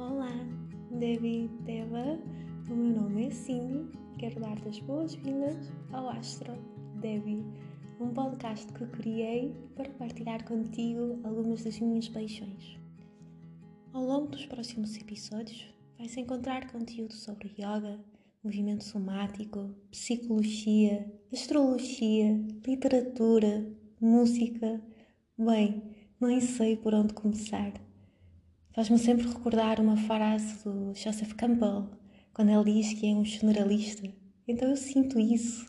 Olá, Devi Deva, o meu nome é Cindy quero dar-te as boas-vindas ao Astro Devi, um podcast que criei para partilhar contigo algumas das minhas paixões. Ao longo dos próximos episódios, vais encontrar conteúdo sobre yoga, movimento somático, psicologia, astrologia, literatura, música. Bem, nem sei por onde começar. Faz-me sempre recordar uma frase do Joseph Campbell, quando ele diz que é um generalista. Então eu sinto isso.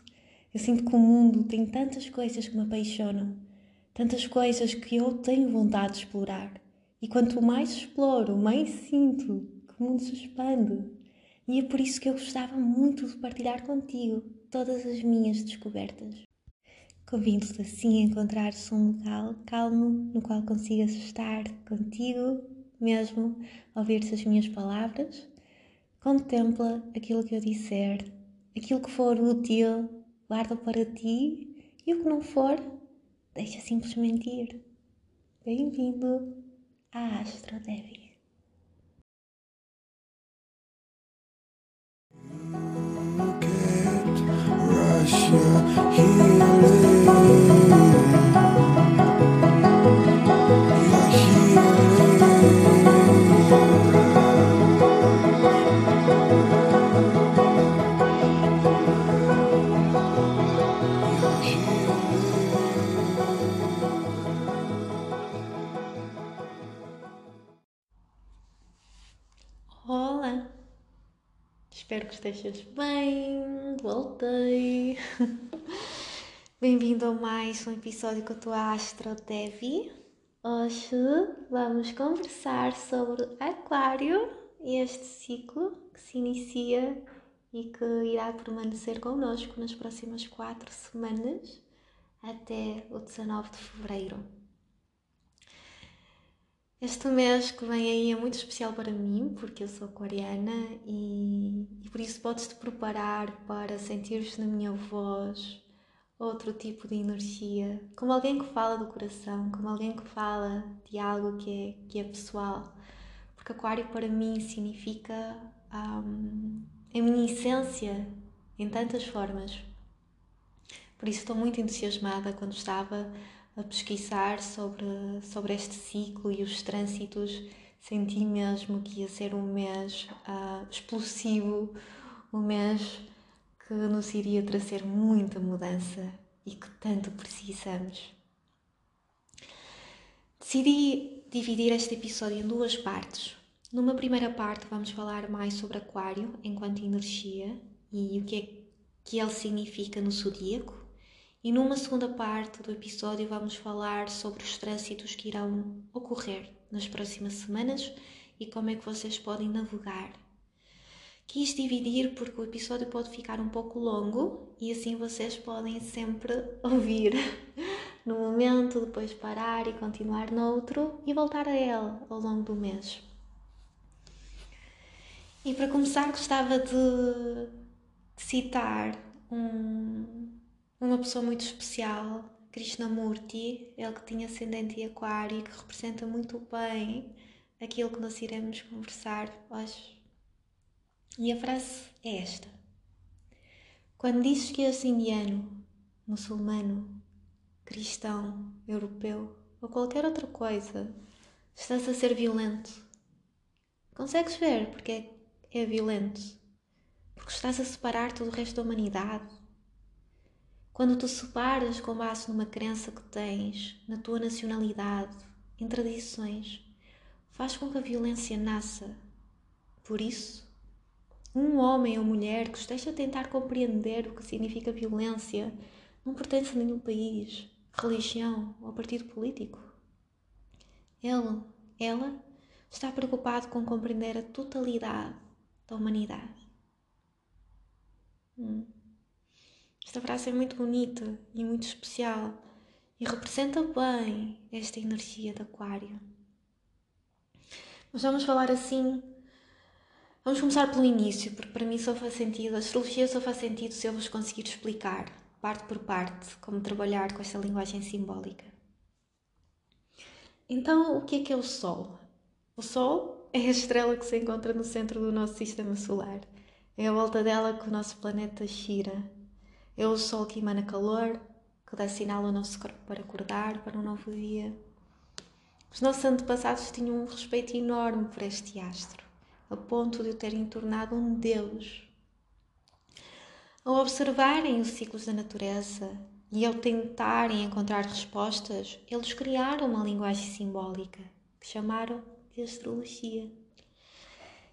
Eu sinto que o mundo tem tantas coisas que me apaixonam, tantas coisas que eu tenho vontade de explorar. E quanto mais exploro, mais sinto que o mundo se expande. E é por isso que eu gostava muito de partilhar contigo todas as minhas descobertas. Convido-te assim a encontrar-se um local calmo no qual consigas estar contigo mesmo, ouvir-te as minhas palavras. Contempla aquilo que eu disser, aquilo que for útil, guarda para ti e o que não for, deixa simplesmente ir. Bem-vindo à Astro Devi. Russia, healing. Espero que estejas bem. Voltei! Bem-vindo a mais um episódio com a tua Astro Devi. Hoje vamos conversar sobre Aquário e este ciclo que se inicia e que irá permanecer connosco nas próximas quatro semanas até o 19 de fevereiro. Este mês que vem aí é muito especial para mim, porque eu sou aquariana e, e por isso podes-te preparar para sentires na minha voz outro tipo de energia, como alguém que fala do coração, como alguém que fala de algo que é, que é pessoal. Porque Aquário para mim significa um, a minha essência em tantas formas. Por isso estou muito entusiasmada quando estava a pesquisar sobre, sobre este ciclo e os trânsitos, senti mesmo que ia ser um mês uh, explosivo, um mês que nos iria trazer muita mudança e que tanto precisamos. Decidi dividir este episódio em duas partes. Numa primeira parte, vamos falar mais sobre Aquário enquanto energia e o que é que ele significa no zodíaco e numa segunda parte do episódio vamos falar sobre os trânsitos que irão ocorrer nas próximas semanas e como é que vocês podem navegar. Quis dividir porque o episódio pode ficar um pouco longo e assim vocês podem sempre ouvir no momento, depois parar e continuar noutro e voltar a ele ao longo do mês. E para começar, gostava de, de citar um, uma pessoa muito especial, Krishnamurti, ele que tinha ascendente em aquário e que representa muito bem aquilo que nós iremos conversar hoje. E a frase é esta. Quando dizes que és indiano, muçulmano, cristão, europeu ou qualquer outra coisa, estás a ser violento. Consegues ver porque é, é violento? Porque estás a separar-te do resto da humanidade quando tu separas com base numa crença que tens, na tua nacionalidade, em tradições, faz com que a violência nasça. Por isso, um homem ou mulher que esteja a tentar compreender o que significa violência não pertence a nenhum país, religião ou partido político. Ele, ela, está preocupado com compreender a totalidade da humanidade. Hum. Esta frase é muito bonita e muito especial e representa bem esta energia de Aquário. Mas vamos falar assim. Vamos começar pelo início, porque para mim só faz sentido, a astrologia só faz sentido se eu vos conseguir explicar, parte por parte, como trabalhar com esta linguagem simbólica. Então, o que é que é o Sol? O Sol é a estrela que se encontra no centro do nosso sistema solar. É a volta dela que o nosso planeta gira. É o Sol que emana calor, que dá sinal ao nosso corpo para acordar para um novo dia. Os nossos antepassados tinham um respeito enorme por este astro, a ponto de o terem tornado um deus. Ao observarem os ciclos da natureza e ao tentarem encontrar respostas, eles criaram uma linguagem simbólica que chamaram de astrologia.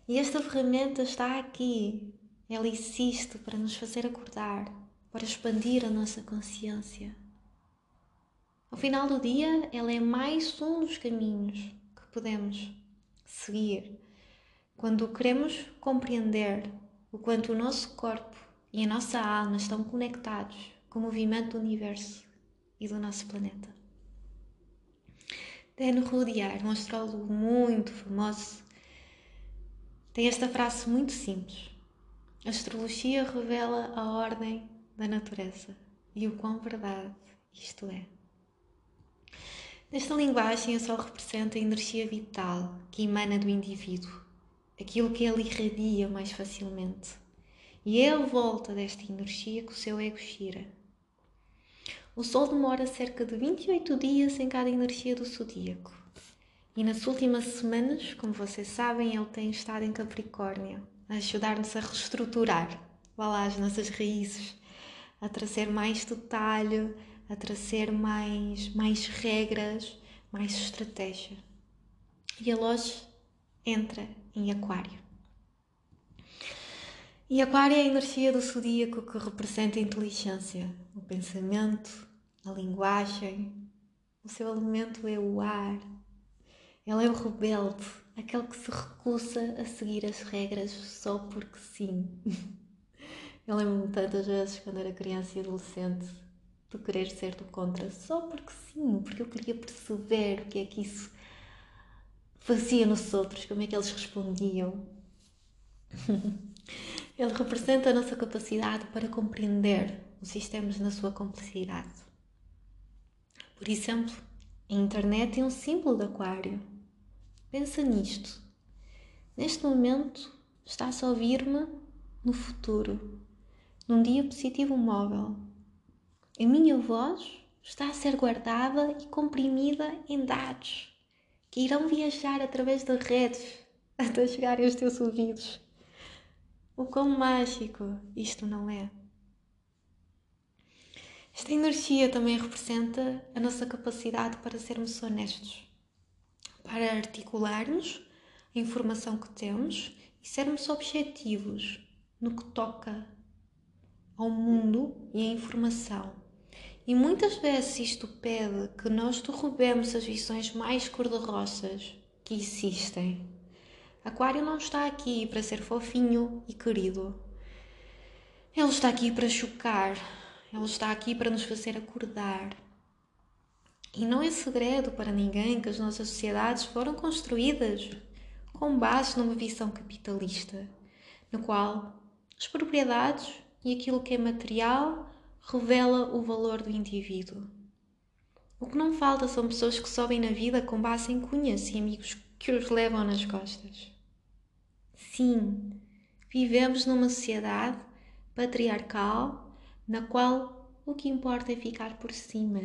E esta ferramenta está aqui. Ela existe para nos fazer acordar, para expandir a nossa consciência. Ao final do dia, ela é mais um dos caminhos que podemos seguir quando queremos compreender o quanto o nosso corpo e a nossa alma estão conectados com o movimento do universo e do nosso planeta. Dan Rudyard, um astrólogo muito famoso, tem esta frase muito simples: A astrologia revela a ordem da natureza e o quão verdade isto é. Nesta linguagem, o Sol representa a energia vital que emana do indivíduo, aquilo que ele irradia mais facilmente. E é a volta desta energia que o seu ego gira. O Sol demora cerca de 28 dias em cada energia do zodíaco. E nas últimas semanas, como vocês sabem, ele tem estado em Capricórnio, a ajudar-nos a reestruturar, lá, as nossas raízes, a trazer mais detalhe, a trazer mais, mais regras, mais estratégia. E ele hoje entra em Aquário. E Aquário é a energia do zodíaco que representa a inteligência, o pensamento, a linguagem. O seu elemento é o ar. Ele é o rebelde, aquele que se recusa a seguir as regras só porque sim. Eu lembro-me tantas vezes quando era criança e adolescente de querer ser do contra, só porque sim, porque eu queria perceber o que é que isso fazia nos outros, como é que eles respondiam. Ele representa a nossa capacidade para compreender os sistemas na sua complexidade. Por exemplo, a internet é um símbolo de aquário. Pensa nisto. Neste momento, está-se a ouvir-me no futuro, num dia positivo móvel, a minha voz está a ser guardada e comprimida em dados que irão viajar através das redes até chegarem aos teus ouvidos. O quão mágico isto não é? Esta energia também representa a nossa capacidade para sermos honestos, para articularmos a informação que temos e sermos objetivos no que toca ao mundo e à informação e muitas vezes isto pede que nós derrubemos as visões mais cor-de-roças que existem. Aquário não está aqui para ser fofinho e querido. Ele está aqui para chocar. Ele está aqui para nos fazer acordar. E não é segredo para ninguém que as nossas sociedades foram construídas com base numa visão capitalista, no qual as propriedades e aquilo que é material revela o valor do indivíduo. O que não falta são pessoas que sobem na vida com base em cunhas e amigos que os levam nas costas. Sim, vivemos numa sociedade patriarcal na qual o que importa é ficar por cima.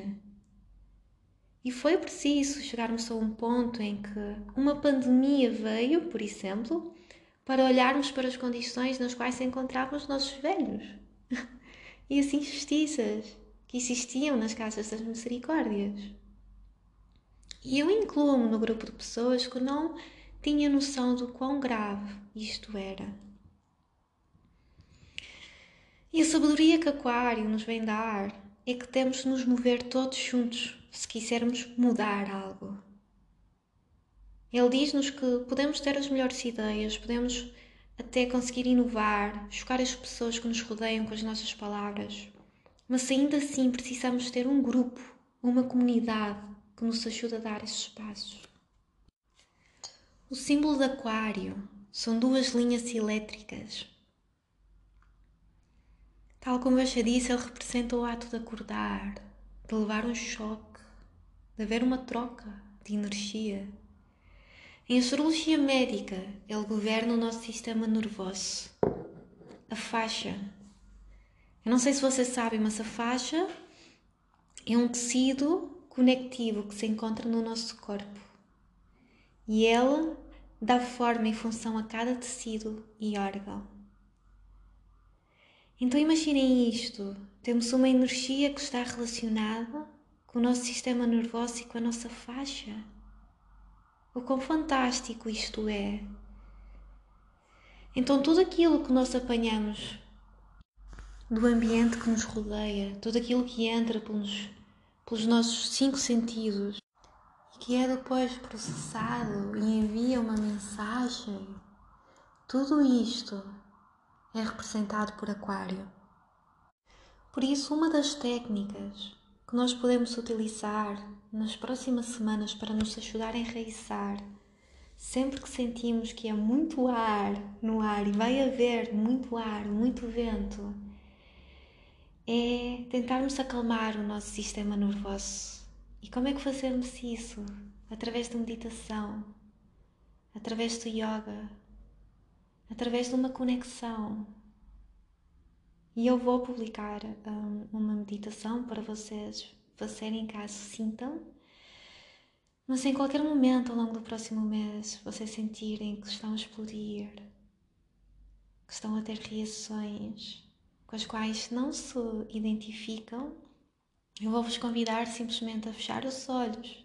E foi preciso chegarmos a um ponto em que uma pandemia veio, por exemplo, para olharmos para as condições nas quais se encontravam os nossos velhos e as injustiças que existiam nas casas das misericórdias. E eu incluo-me no grupo de pessoas que não tinha noção do quão grave isto era. E a sabedoria que Aquário nos vem dar é que temos de nos mover todos juntos se quisermos mudar algo. Ele diz-nos que podemos ter as melhores ideias, podemos até conseguir inovar, chocar as pessoas que nos rodeiam com as nossas palavras. Mas ainda assim precisamos ter um grupo, uma comunidade que nos ajude a dar esses passos. O símbolo de Aquário são duas linhas elétricas. Tal como eu já disse, ele representa o ato de acordar, de levar um choque, de haver uma troca de energia. Em astrologia médica, ele governa o nosso sistema nervoso. A faixa. Eu não sei se vocês sabem, mas a faixa é um tecido conectivo que se encontra no nosso corpo. E ela dá forma e função a cada tecido e órgão. Então imaginem isto: temos uma energia que está relacionada com o nosso sistema nervoso e com a nossa faixa. O quão fantástico isto é! Então, tudo aquilo que nós apanhamos do ambiente que nos rodeia, tudo aquilo que entra pelos, pelos nossos cinco sentidos e que é depois processado e envia uma mensagem, tudo isto é representado por Aquário. Por isso, uma das técnicas que nós podemos utilizar nas próximas semanas para nos ajudar a enraizar, sempre que sentimos que há muito ar no ar e vai haver muito ar, muito vento, é tentarmos acalmar o nosso sistema nervoso. E como é que fazemos isso? Através de meditação, através do yoga, através de uma conexão e eu vou publicar um, uma meditação para vocês fazerem caso sintam. Mas em qualquer momento ao longo do próximo mês vocês sentirem que estão a explodir, que estão a ter reações com as quais não se identificam, eu vou vos convidar simplesmente a fechar os olhos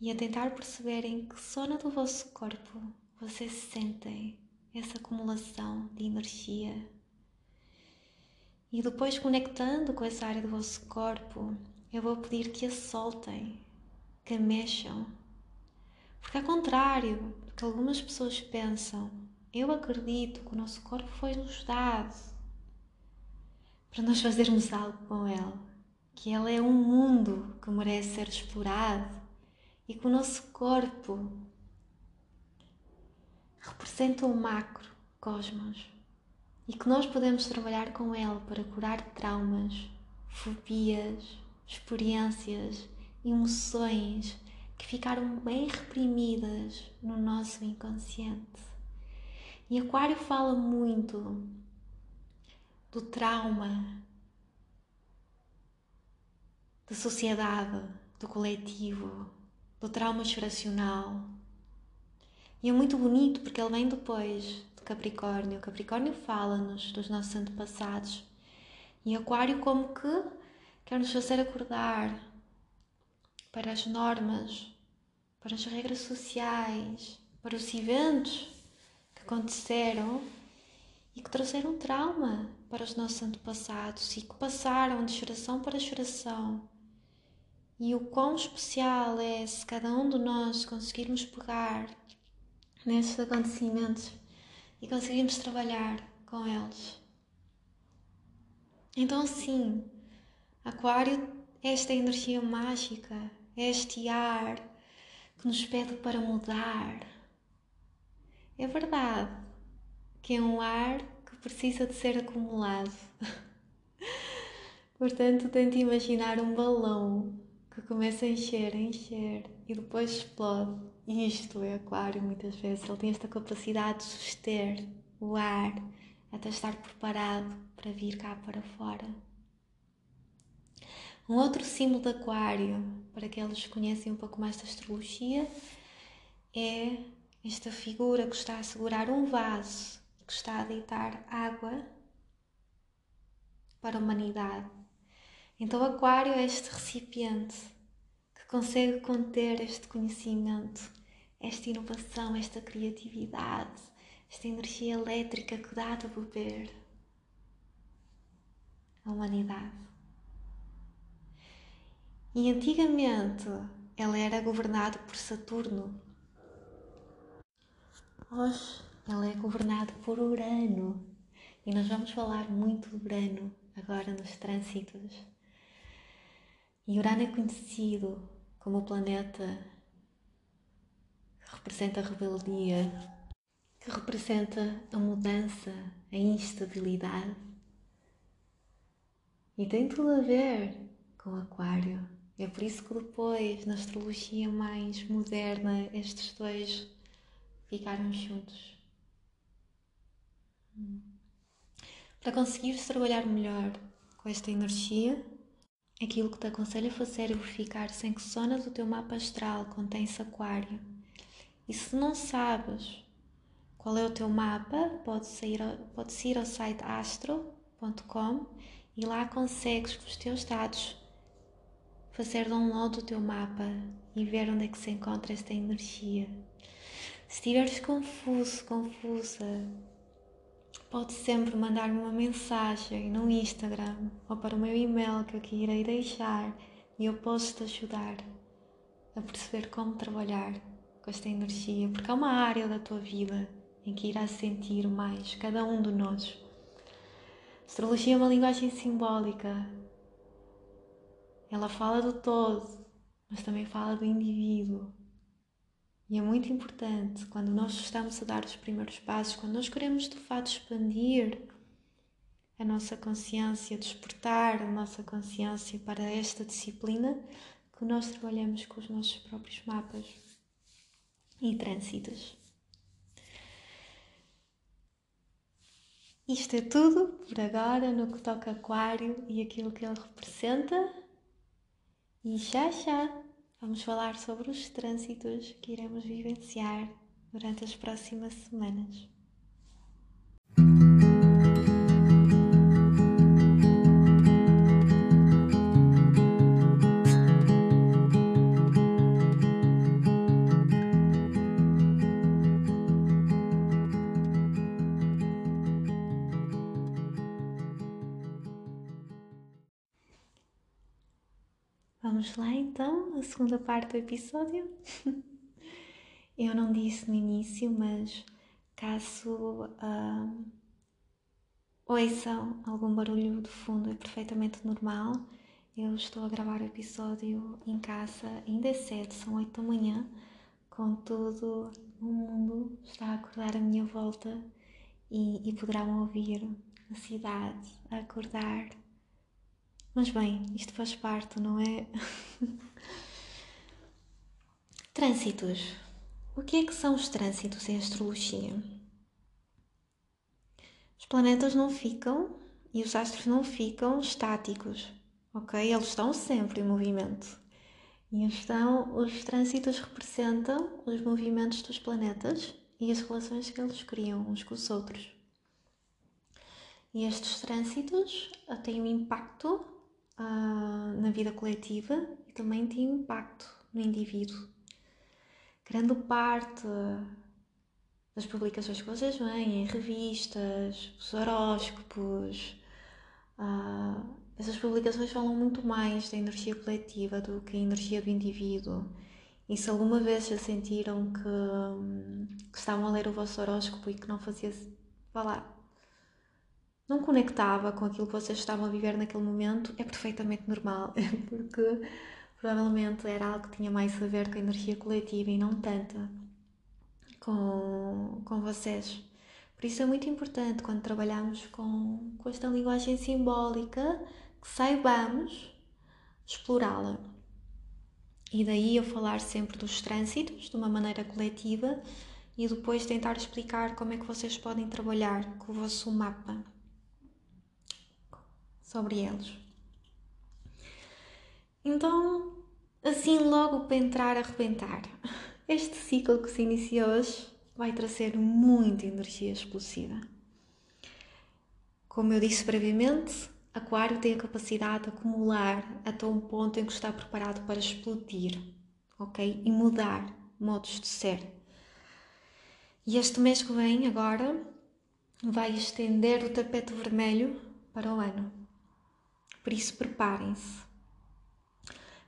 e a tentar perceberem que zona do vosso corpo vocês sentem essa acumulação de energia e depois, conectando com essa área do vosso corpo, eu vou pedir que a soltem, que a mexam. Porque, ao contrário do que algumas pessoas pensam, eu acredito que o nosso corpo foi-nos dado para nós fazermos algo com ele. Que ele é um mundo que merece ser explorado e que o nosso corpo representa o macro cosmos e que nós podemos trabalhar com ele para curar traumas, fobias, experiências, emoções que ficaram bem reprimidas no nosso inconsciente. E Aquário fala muito do trauma, da sociedade, do coletivo, do trauma geracional. E é muito bonito porque ele vem depois Capricórnio. Capricórnio fala-nos dos nossos antepassados. E Aquário, como que quer nos fazer acordar para as normas, para as regras sociais, para os eventos que aconteceram e que trouxeram trauma para os nossos antepassados e que passaram de geração para geração. E o quão especial é se cada um de nós conseguirmos pegar nesses acontecimentos e conseguimos trabalhar com eles. Então, sim, Aquário é esta energia mágica, é este ar que nos pede para mudar. É verdade que é um ar que precisa de ser acumulado. Portanto, tente imaginar um balão que começa a encher, a encher e depois explode. Isto é aquário muitas vezes. Ele tem esta capacidade de suster o ar até estar preparado para vir cá para fora. Um outro símbolo de aquário, para aqueles que conhecem um pouco mais da astrologia, é esta figura que está a segurar um vaso que está a deitar água para a humanidade. Então, Aquário é este recipiente consegue conter este conhecimento, esta inovação, esta criatividade, esta energia elétrica que dá de beber a humanidade. E antigamente ela era governada por Saturno. Hoje ela é governada por Urano. E nós vamos falar muito de Urano agora nos trânsitos e Urano é conhecido como o planeta que representa a rebeldia, que representa a mudança, a instabilidade. E tem tudo a ver com Aquário, É por isso que depois, na astrologia mais moderna, estes dois ficaram juntos. Para conseguires trabalhar melhor com esta energia, aquilo que te aconselho a fazer é verificar se em que zona do teu mapa astral contém-se aquário. E se não sabes qual é o teu mapa, podes ir, podes ir ao site astro.com e lá consegues com os teus dados fazer download do teu mapa e ver onde é que se encontra esta energia. Se estiveres confuso, confusa, pode sempre mandar-me uma mensagem no Instagram ou para o meu e-mail que eu aqui irei deixar e eu posso te ajudar a perceber como trabalhar com esta energia, porque é uma área da tua vida em que irás sentir mais cada um de nós. Astrologia é uma linguagem simbólica ela fala do todo, mas também fala do indivíduo. E é muito importante quando nós estamos a dar os primeiros passos, quando nós queremos de fato expandir a nossa consciência, despertar a nossa consciência para esta disciplina, que nós trabalhamos com os nossos próprios mapas e trânsitos. Isto é tudo por agora no que toca Aquário e aquilo que ele representa. E já já vamos falar sobre os trânsitos que iremos vivenciar durante as próximas semanas. Segunda parte do episódio. Eu não disse no início, mas caso uh, ouçam algum barulho de fundo, é perfeitamente normal. Eu estou a gravar o episódio em casa, ainda é cedo, são 8 da manhã, contudo o mundo está a acordar à minha volta e, e poderão ouvir a cidade a acordar mas bem, isto faz parte, não é? trânsitos. O que é que são os trânsitos em astrologia? Os planetas não ficam e os astros não ficam estáticos, ok? Eles estão sempre em movimento. E então os trânsitos representam os movimentos dos planetas e as relações que eles criam uns com os outros. E estes trânsitos têm um impacto uh, na vida coletiva e também tem impacto no indivíduo. Grande parte das publicações que vocês veem em revistas, os horóscopos, uh, essas publicações falam muito mais da energia coletiva do que a energia do indivíduo. E se alguma vez já sentiram que, que estavam a ler o vosso horóscopo e que não fazia, vá lá, não conectava com aquilo que vocês estavam a viver naquele momento, é perfeitamente normal, porque provavelmente era algo que tinha mais a ver com a energia coletiva e não tanta com, com vocês. Por isso é muito importante quando trabalhamos com, com esta linguagem simbólica que saibamos explorá-la. E daí eu falar sempre dos trânsitos de uma maneira coletiva e depois tentar explicar como é que vocês podem trabalhar com o vosso mapa sobre eles. Então, assim logo para entrar a arrebentar, este ciclo que se inicia hoje vai trazer muita energia explosiva. Como eu disse brevemente, Aquário tem a capacidade de acumular até um ponto em que está preparado para explodir, ok? E mudar modos de ser. E este mês que vem, agora, vai estender o tapete vermelho para o ano. Por isso, preparem-se.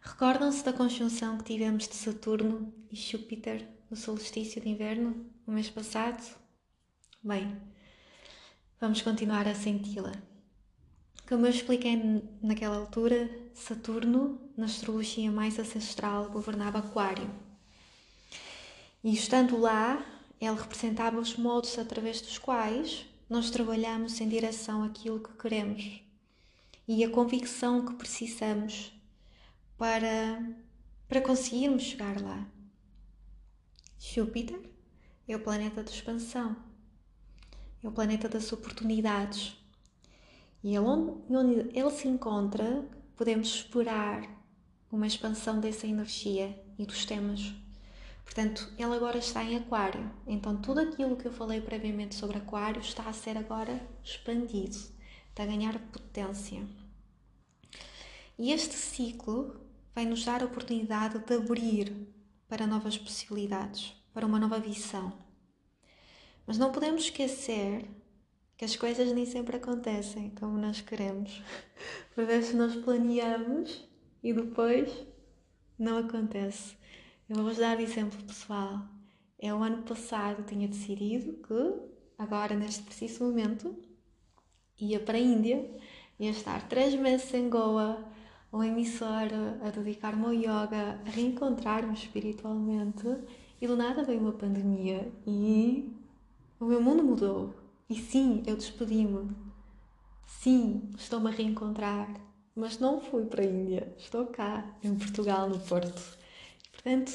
Recordam-se da conjunção que tivemos de Saturno e Júpiter no solstício de inverno no mês passado? Bem, vamos continuar a senti-la. Como eu expliquei naquela altura, Saturno, na astrologia mais ancestral, governava Aquário. E estando lá, ele representava os modos através dos quais nós trabalhamos em direção àquilo que queremos e a convicção que precisamos para, para conseguirmos chegar lá. Júpiter é o planeta de expansão, é o planeta das oportunidades. E ele, onde ele se encontra, podemos esperar uma expansão dessa energia e dos temas. Portanto, ele agora está em Aquário. Então, tudo aquilo que eu falei previamente sobre Aquário está a ser agora expandido, está a ganhar potência. E este ciclo vai nos dar a oportunidade de abrir para novas possibilidades, para uma nova visão. Mas não podemos esquecer que as coisas nem sempre acontecem como nós queremos. Por vezes nós planeamos e depois não acontece. Eu vou-vos dar exemplo pessoal. É o ano passado tinha decidido que, agora neste preciso momento, ia para a Índia, ia estar três meses em Goa, uma emissora, a dedicar-me ao yoga, a reencontrar-me espiritualmente e do nada veio uma pandemia e o meu mundo mudou. E sim, eu despedi-me. Sim, estou-me a reencontrar. Mas não fui para a Índia, estou cá, em Portugal, no Porto. Portanto,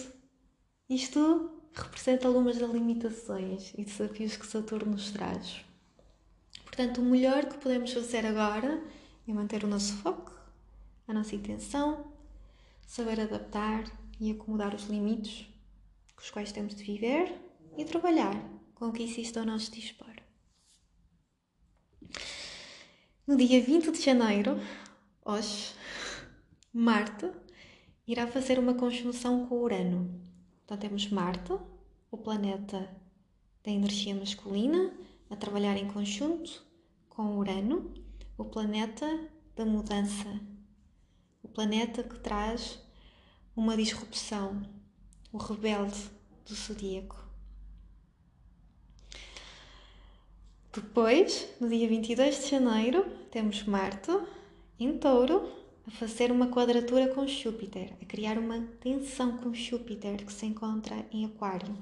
isto representa algumas das limitações e desafios que Saturno nos traz. Portanto, o melhor que podemos fazer agora é manter o nosso foco, a nossa intenção, saber adaptar e acomodar os limites com os quais temos de viver e trabalhar com o que existe ao nosso dispor. No dia 20 de janeiro, hoje, Marte irá fazer uma conjunção com Urano. Então temos Marte, o planeta da energia masculina, a trabalhar em conjunto com Urano, o planeta da mudança, planeta que traz uma disrupção, o rebelde do zodíaco. Depois, no dia 22 de janeiro, temos Marte em Touro a fazer uma quadratura com Júpiter, a criar uma tensão com Júpiter que se encontra em Aquário.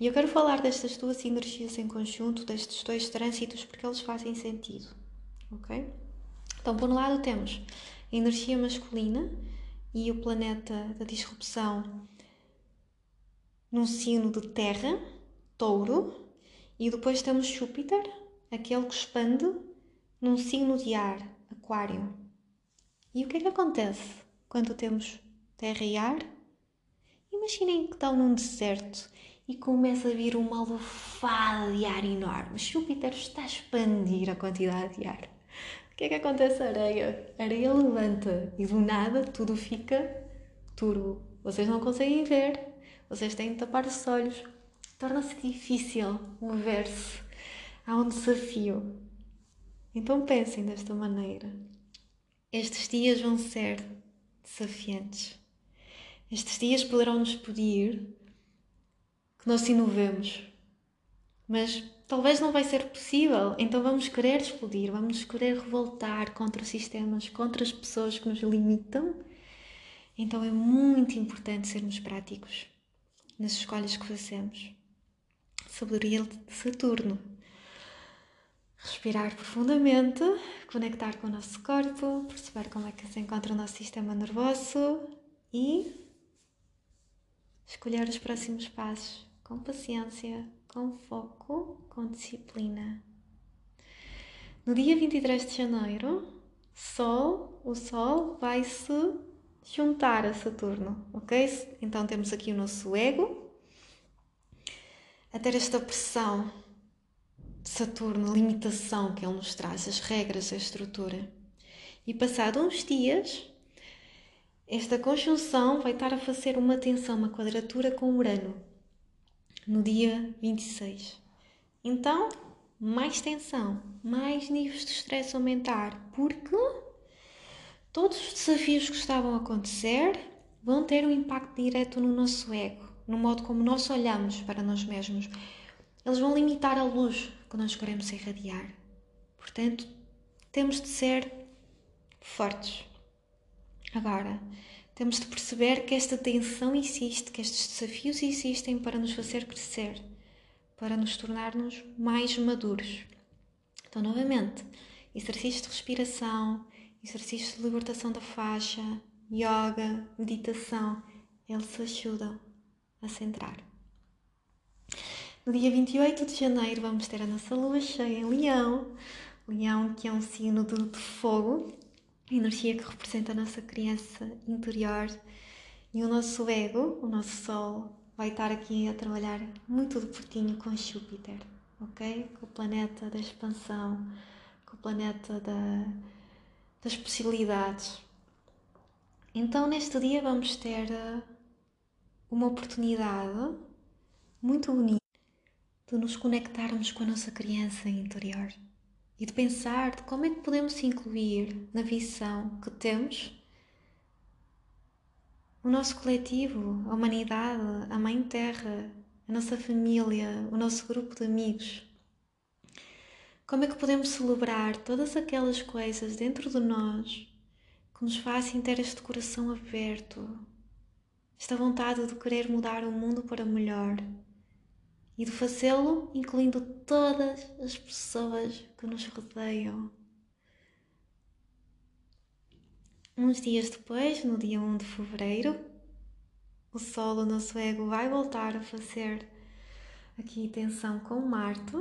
E eu quero falar destas duas energias em conjunto, destes dois trânsitos, porque eles fazem sentido. Ok? Então, por um lado, temos energia masculina e o planeta da disrupção num signo de Terra, Touro, e depois temos Júpiter, aquele que expande num signo de ar, Aquário. E o que é que acontece quando temos terra e ar? Imaginem que estão num deserto e começa a vir uma lufada de ar enorme. Júpiter está a expandir a quantidade de ar. O que é que acontece à areia? A areia levanta e do nada tudo fica turbo. Vocês não conseguem ver, vocês têm de tapar os olhos, torna-se difícil mover-se. Há um desafio. Então pensem desta maneira. Estes dias vão ser desafiantes. Estes dias poderão nos pedir que nós inovemos. Mas talvez não vai ser possível, então vamos querer explodir, vamos querer revoltar contra sistemas, contra as pessoas que nos limitam. Então é muito importante sermos práticos nas escolhas que fazemos sabedoria de Saturno. Respirar profundamente, conectar com o nosso corpo, perceber como é que se encontra o nosso sistema nervoso e escolher os próximos passos com paciência, com foco, com disciplina. No dia 23 de janeiro, Sol, o Sol vai se juntar a Saturno, ok? Então temos aqui o nosso ego, a ter esta pressão de Saturno, limitação que ele nos traz, as regras, a estrutura. E passado uns dias, esta conjunção vai estar a fazer uma tensão, uma quadratura com Urano, no dia 26. Então, mais tensão, mais níveis de estresse aumentar, porque todos os desafios que estavam a acontecer vão ter um impacto direto no nosso ego no modo como nós olhamos para nós mesmos. Eles vão limitar a luz que nós queremos irradiar. Portanto, temos de ser fortes. Agora, temos de perceber que esta tensão existe, que estes desafios existem para nos fazer crescer, para nos tornarmos mais maduros. Então, novamente, exercícios de respiração, exercícios de libertação da faixa, yoga, meditação, eles ajudam a centrar. No dia 28 de janeiro vamos ter a nossa lua cheia em Leão, Leão que é um signo de, de fogo, energia que representa a nossa criança interior e o nosso ego, o nosso sol, vai estar aqui a trabalhar muito de pertinho com Júpiter, ok? Com o planeta da expansão, com o planeta da, das possibilidades. Então, neste dia, vamos ter eh, uma oportunidade muito bonita de nos conectarmos com a nossa criança interior e de pensar de como é que podemos incluir na visão que temos o nosso coletivo, a humanidade, a Mãe Terra, a nossa família, o nosso grupo de amigos. Como é que podemos celebrar todas aquelas coisas dentro de nós que nos fazem ter este coração aberto, esta vontade de querer mudar o mundo para melhor e de fazê-lo incluindo todas as pessoas que nos rodeiam. Uns dias depois, no dia 1 de fevereiro, o Sol, o nosso ego, vai voltar a fazer aqui tensão com Marte,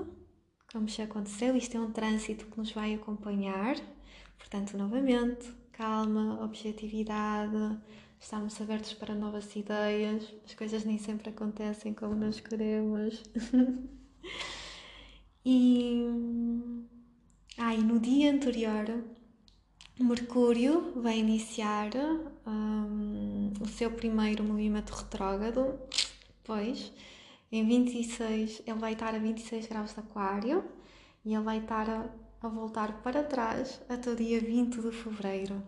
como já aconteceu. Isto é um trânsito que nos vai acompanhar, portanto, novamente, calma, objetividade, estamos abertos para novas ideias. As coisas nem sempre acontecem como nós queremos. e. Ah, no dia anterior Mercúrio vai iniciar um, o seu primeiro movimento retrógrado, pois em 26 ele vai estar a 26 graus de Aquário e ele vai estar a, a voltar para trás até o dia 20 de fevereiro.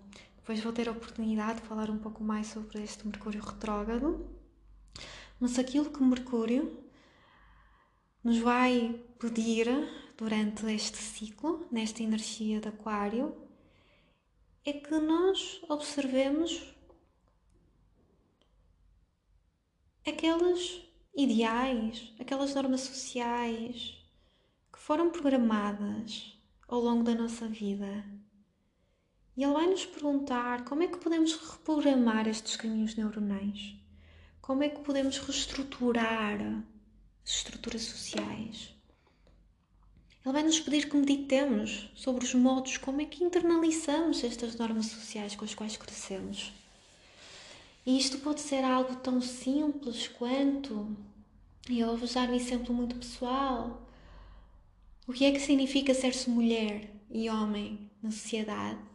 Depois vou ter a oportunidade de falar um pouco mais sobre este Mercúrio retrógrado. Mas aquilo que Mercúrio nos vai pedir durante este ciclo, nesta energia de Aquário, é que nós observemos aqueles ideais, aquelas normas sociais que foram programadas ao longo da nossa vida. E ele vai nos perguntar como é que podemos reprogramar estes caminhos neuronais, como é que podemos reestruturar as estruturas sociais. Ele vai nos pedir que meditemos sobre os modos como é que internalizamos estas normas sociais com as quais crescemos. E isto pode ser algo tão simples quanto, e eu vou usar um exemplo muito pessoal, o que é que significa ser-se mulher e homem na sociedade?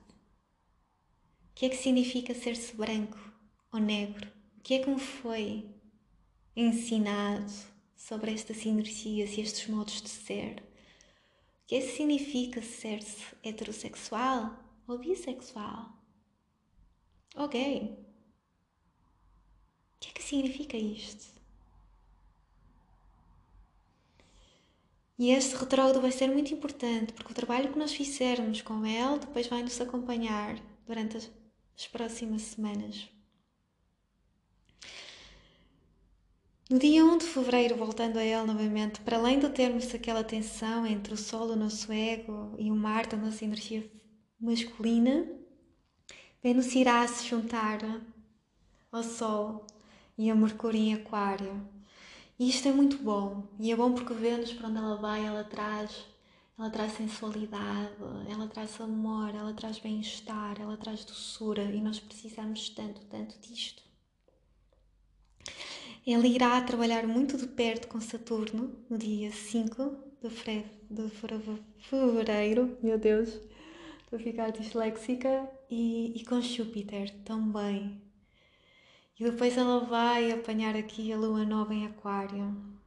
O que é que significa ser-se branco ou negro? O que é que me foi ensinado sobre estas sinergias e estes modos de ser? que é significa ser-se heterossexual ou bissexual ou gay. O que é que significa isto? E este retrógrado vai ser muito importante porque o trabalho que nós fizermos com ele depois vai nos acompanhar durante as, as próximas semanas. No dia 1 de fevereiro, voltando a ele novamente, para além de termos aquela tensão entre o Sol, o nosso ego, e o Marte, a nossa energia masculina, Vênus irá se juntar ao Sol e a Mercúrio em Aquário. E isto é muito bom. E é bom porque Vênus, para onde ela vai, ela traz, ela traz sensualidade, ela traz amor, ela traz bem-estar, ela traz doçura. E nós precisamos tanto, tanto disto. Ele irá trabalhar muito de perto com Saturno no dia 5 de, fre de fevereiro, meu Deus, estou a ficar disléxica, e, e com Júpiter também. E depois ela vai apanhar aqui a lua nova em Aquário.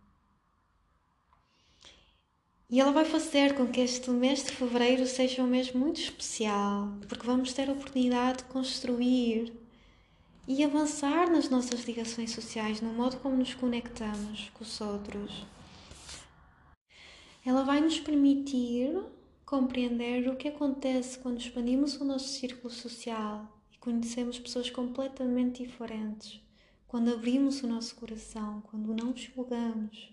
E ela vai fazer com que este mês de fevereiro seja um mês muito especial, porque vamos ter a oportunidade de construir e avançar nas nossas ligações sociais, no modo como nos conectamos com os outros. Ela vai nos permitir compreender o que acontece quando expandimos o nosso círculo social e conhecemos pessoas completamente diferentes, quando abrimos o nosso coração, quando não julgamos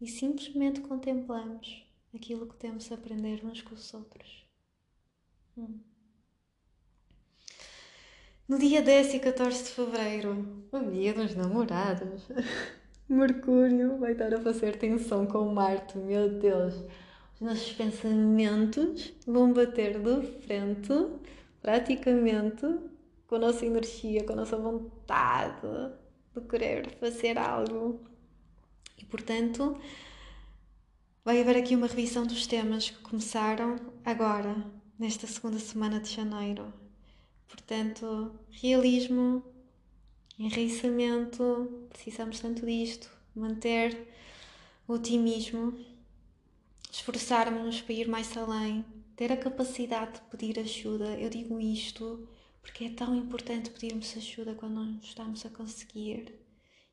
e simplesmente contemplamos aquilo que temos a aprender uns com os outros. Hum. No dia 10 e 14 de fevereiro, o dia dos namorados, Mercúrio vai estar a fazer tensão com Marte, meu Deus. Os nossos pensamentos vão bater de frente, praticamente, com a nossa energia, com a nossa vontade de querer fazer algo. E portanto, vai haver aqui uma revisão dos temas que começaram agora, nesta segunda semana de janeiro. Portanto, realismo, enraizamento, precisamos tanto disto, manter o otimismo, esforçarmos-nos para ir mais além, ter a capacidade de pedir ajuda. Eu digo isto porque é tão importante pedirmos ajuda quando não estamos a conseguir.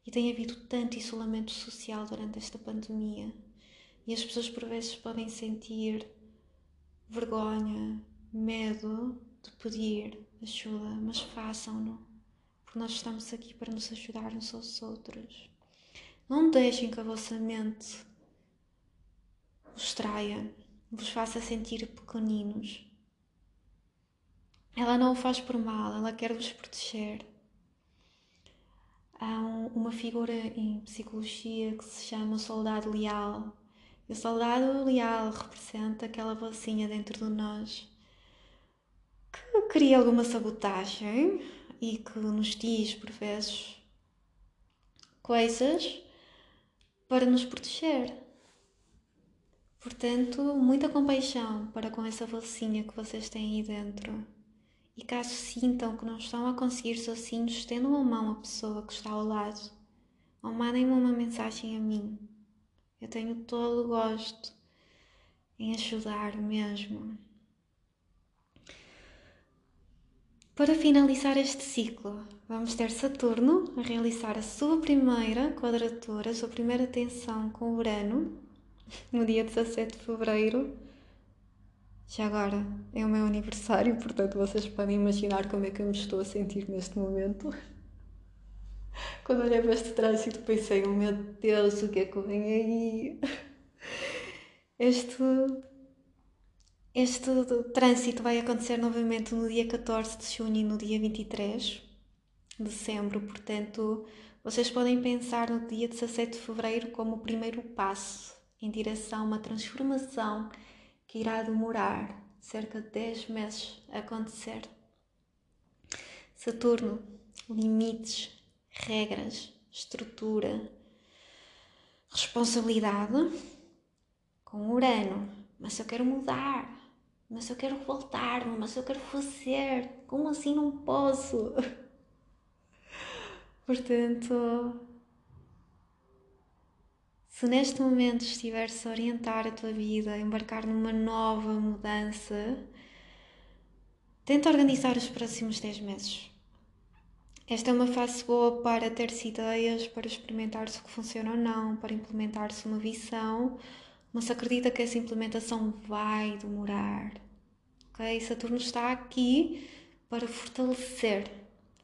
E tem havido tanto isolamento social durante esta pandemia. E as pessoas por vezes podem sentir vergonha, medo de pedir ajuda, mas façam-no, porque nós estamos aqui para nos ajudar uns aos outros. Não deixem que a vossa mente vos traia, vos faça sentir pequeninos. Ela não o faz por mal, ela quer vos proteger. Há um, uma figura em psicologia que se chama soldado leal. E o soldado leal representa aquela vozinha dentro de nós que cria alguma sabotagem e que nos diz por vezes coisas para nos proteger. Portanto, muita compaixão para com essa vozinha que vocês têm aí dentro. E caso sintam que não estão a conseguir sozinhos, estendam a mão à pessoa que está ao lado. Ou mandem-me uma mensagem a mim. Eu tenho todo o gosto em ajudar mesmo. Para finalizar este ciclo, vamos ter Saturno a realizar a sua primeira quadratura, a sua primeira tensão com Urano, no dia 17 de fevereiro. Já agora é o meu aniversário, portanto vocês podem imaginar como é que eu me estou a sentir neste momento. Quando olhei para este trânsito pensei, oh meu Deus, o que é que vem aí? Este este trânsito vai acontecer novamente no dia 14 de junho e no dia 23 de dezembro, portanto, vocês podem pensar no dia 17 de fevereiro como o primeiro passo em direção a uma transformação que irá demorar cerca de 10 meses a acontecer. Saturno, limites, regras, estrutura, responsabilidade. Com Urano, mas eu quero mudar, mas eu quero voltar, mas eu quero fazer. Como assim não posso? Portanto, se neste momento estiveres a orientar a tua vida, a embarcar numa nova mudança, tenta organizar os próximos 10 meses. Esta é uma fase boa para ter-se ideias, para experimentar se o que funciona ou não, para implementar-se uma visão mas acredita que essa implementação vai demorar. Ok? Saturno está aqui para fortalecer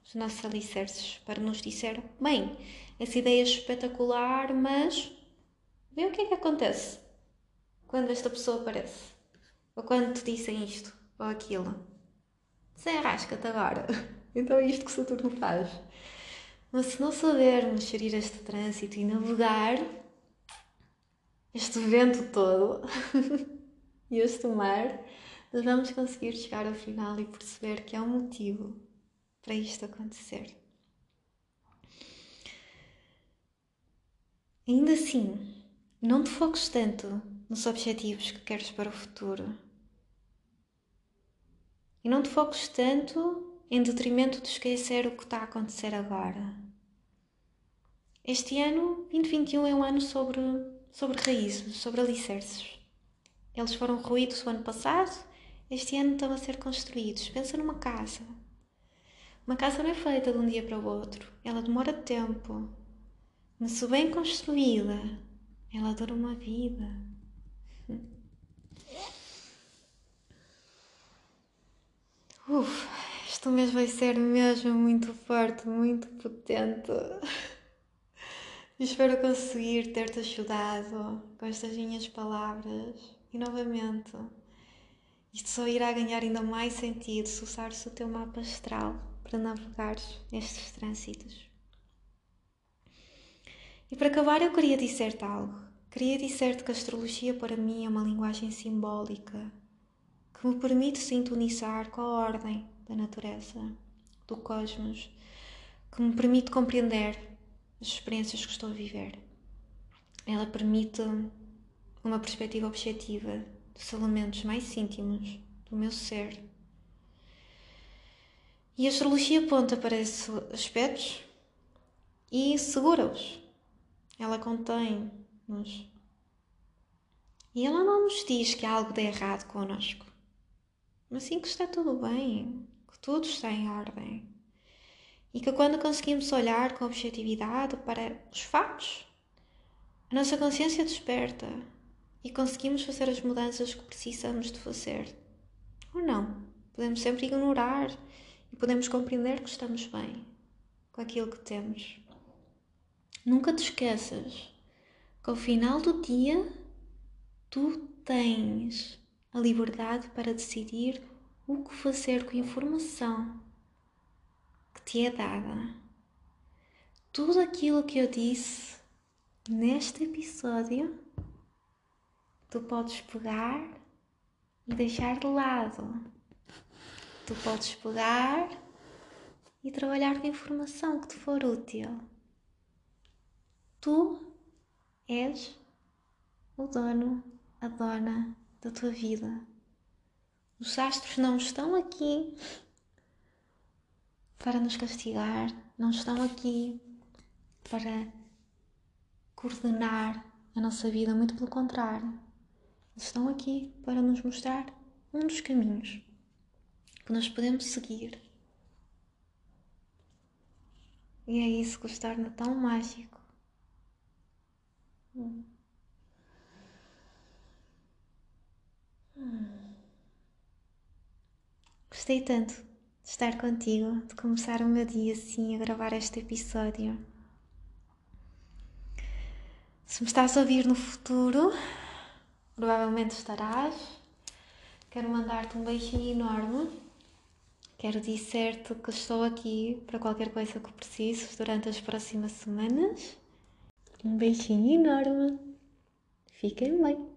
os nossos alicerces, para nos dizer: bem, essa ideia é espetacular, mas vê o que é que acontece quando esta pessoa aparece, ou quando te dizem isto ou aquilo. Desenrasca-te agora. Então é isto que Saturno faz. Mas se não soubermos gerir este trânsito e navegar, este vento todo e este mar, nós vamos conseguir chegar ao final e perceber que há um motivo para isto acontecer. Ainda assim, não te foques tanto nos objetivos que queres para o futuro. E não te foques tanto em detrimento de esquecer o que está a acontecer agora. Este ano, 2021, é um ano sobre sobre raízes, sobre alicerces. Eles foram ruídos o ano passado, este ano estão a ser construídos. Pensa numa casa. Uma casa não é feita de um dia para o outro, ela demora tempo. Mas se bem construída, ela dura uma vida. Uf, este mês vai ser mesmo muito forte, muito potente. Espero conseguir ter-te ajudado com estas minhas palavras e novamente isto só irá ganhar ainda mais sentido se usares o teu mapa astral para navegar estes trânsitos. E para acabar, eu queria dizer-te algo. Queria dizer-te que a astrologia para mim é uma linguagem simbólica que me permite sintonizar com a ordem da natureza, do cosmos, que me permite compreender as experiências que estou a viver. Ela permite uma perspectiva objetiva dos elementos mais íntimos do meu ser. E a astrologia aponta para esses aspectos e segura-os. Ela contém-nos. E ela não nos diz que há algo de errado connosco, mas sim que está tudo bem, que tudo está em ordem. E que quando conseguimos olhar com objetividade para os fatos, a nossa consciência desperta e conseguimos fazer as mudanças que precisamos de fazer. Ou não. Podemos sempre ignorar e podemos compreender que estamos bem com aquilo que temos. Nunca te esqueças que ao final do dia tu tens a liberdade para decidir o que fazer com a informação que te é dada. Tudo aquilo que eu disse neste episódio tu podes pegar e deixar de lado. Tu podes pegar e trabalhar com a informação que te for útil. Tu és o dono, a dona da tua vida. Os astros não estão aqui para nos castigar, não estão aqui para coordenar a nossa vida, muito pelo contrário estão aqui para nos mostrar um dos caminhos que nós podemos seguir. E é isso que os torna tão mágico. Hum. Gostei tanto de estar contigo, de começar o meu dia assim a gravar este episódio. Se me estás a ouvir no futuro, provavelmente estarás. Quero mandar-te um beijinho enorme. Quero dizer-te que estou aqui para qualquer coisa que precises durante as próximas semanas. Um beijinho enorme. Fiquem bem.